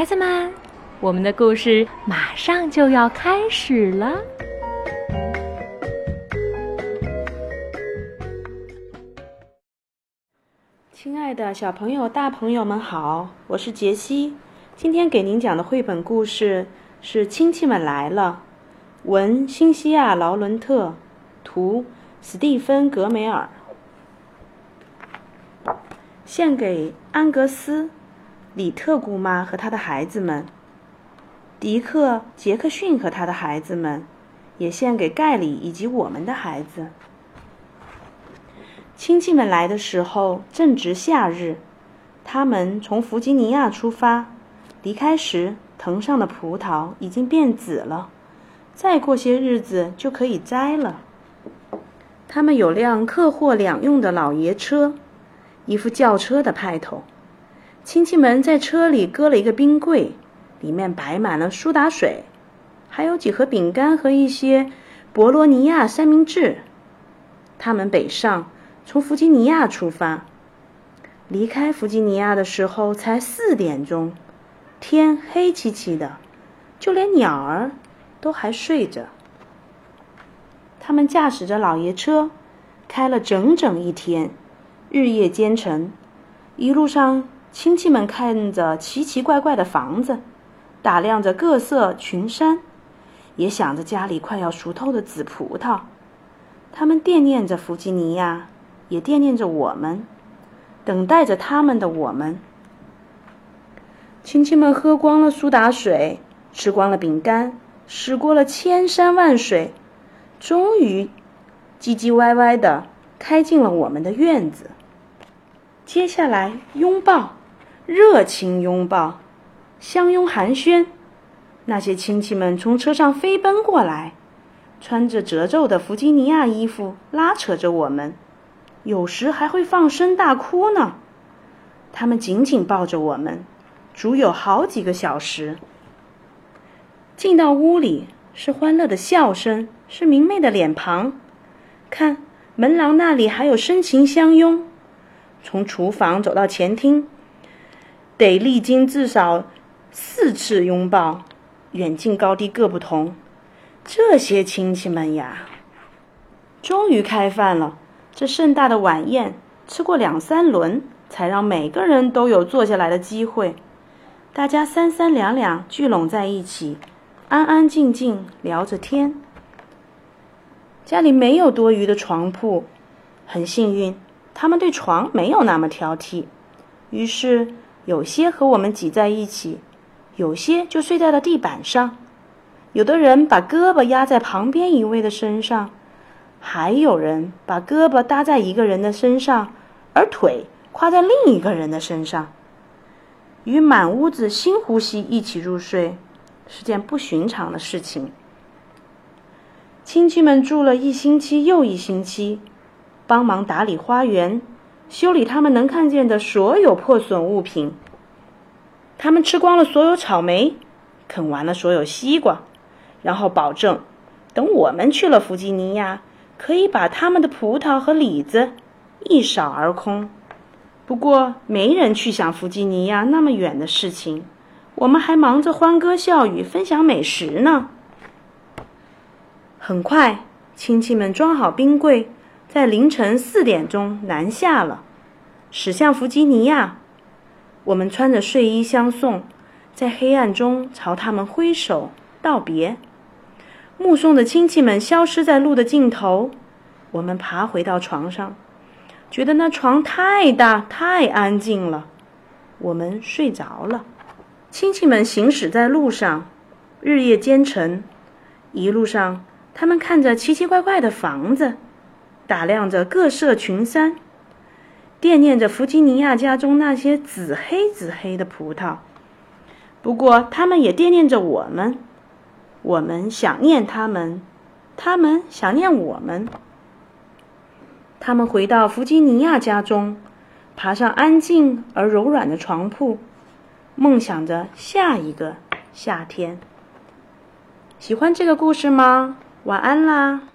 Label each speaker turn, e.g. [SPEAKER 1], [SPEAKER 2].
[SPEAKER 1] 孩子们，我们的故事马上就要开始了。
[SPEAKER 2] 亲爱的小朋友、大朋友们好，我是杰西。今天给您讲的绘本故事是《亲戚们来了》，文新西亚·劳伦特，图史蒂芬·格梅尔，献给安格斯、李特姑妈和他的孩子们，迪克·杰克逊和他的孩子们，也献给盖里以及我们的孩子。亲戚们来的时候正值夏日，他们从弗吉尼亚出发，离开时藤上的葡萄已经变紫了，再过些日子就可以摘了。他们有辆客货两用的老爷车，一副轿车的派头。亲戚们在车里搁了一个冰柜，里面摆满了苏打水，还有几盒饼干和一些博罗尼亚三明治。他们北上。从弗吉尼亚出发，离开弗吉尼亚的时候才四点钟，天黑漆漆的，就连鸟儿都还睡着。他们驾驶着老爷车，开了整整一天，日夜兼程。一路上，亲戚们看着奇奇怪怪的房子，打量着各色群山，也想着家里快要熟透的紫葡萄。他们惦念着弗吉尼亚。也惦念着我们，等待着他们的我们。亲戚们喝光了苏打水，吃光了饼干，驶过了千山万水，终于唧唧歪歪的开进了我们的院子。接下来，拥抱，热情拥抱，相拥寒暄。那些亲戚们从车上飞奔过来，穿着褶皱的弗吉尼亚衣服，拉扯着我们。有时还会放声大哭呢。他们紧紧抱着我们，足有好几个小时。进到屋里，是欢乐的笑声，是明媚的脸庞。看，门廊那里还有深情相拥。从厨房走到前厅，得历经至少四次拥抱，远近高低各不同。这些亲戚们呀，终于开饭了。这盛大的晚宴，吃过两三轮，才让每个人都有坐下来的机会。大家三三两两聚拢在一起，安安静静聊着天。家里没有多余的床铺，很幸运，他们对床没有那么挑剔。于是，有些和我们挤在一起，有些就睡在了地板上。有的人把胳膊压在旁边一位的身上。还有人把胳膊搭在一个人的身上，而腿跨在另一个人的身上，与满屋子新呼吸一起入睡，是件不寻常的事情。亲戚们住了一星期又一星期，帮忙打理花园，修理他们能看见的所有破损物品。他们吃光了所有草莓，啃完了所有西瓜，然后保证，等我们去了弗吉尼亚。可以把他们的葡萄和李子一扫而空。不过，没人去想弗吉尼亚那么远的事情。我们还忙着欢歌笑语、分享美食呢。很快，亲戚们装好冰柜，在凌晨四点钟南下了，驶向弗吉尼亚。我们穿着睡衣相送，在黑暗中朝他们挥手道别。目送着亲戚们消失在路的尽头，我们爬回到床上，觉得那床太大太安静了，我们睡着了。亲戚们行驶在路上，日夜兼程，一路上他们看着奇奇怪怪的房子，打量着各色群山，惦念着弗吉尼亚家中那些紫黑紫黑的葡萄。不过，他们也惦念着我们。我们想念他们，他们想念我们。他们回到弗吉尼亚家中，爬上安静而柔软的床铺，梦想着下一个夏天。喜欢这个故事吗？晚安啦！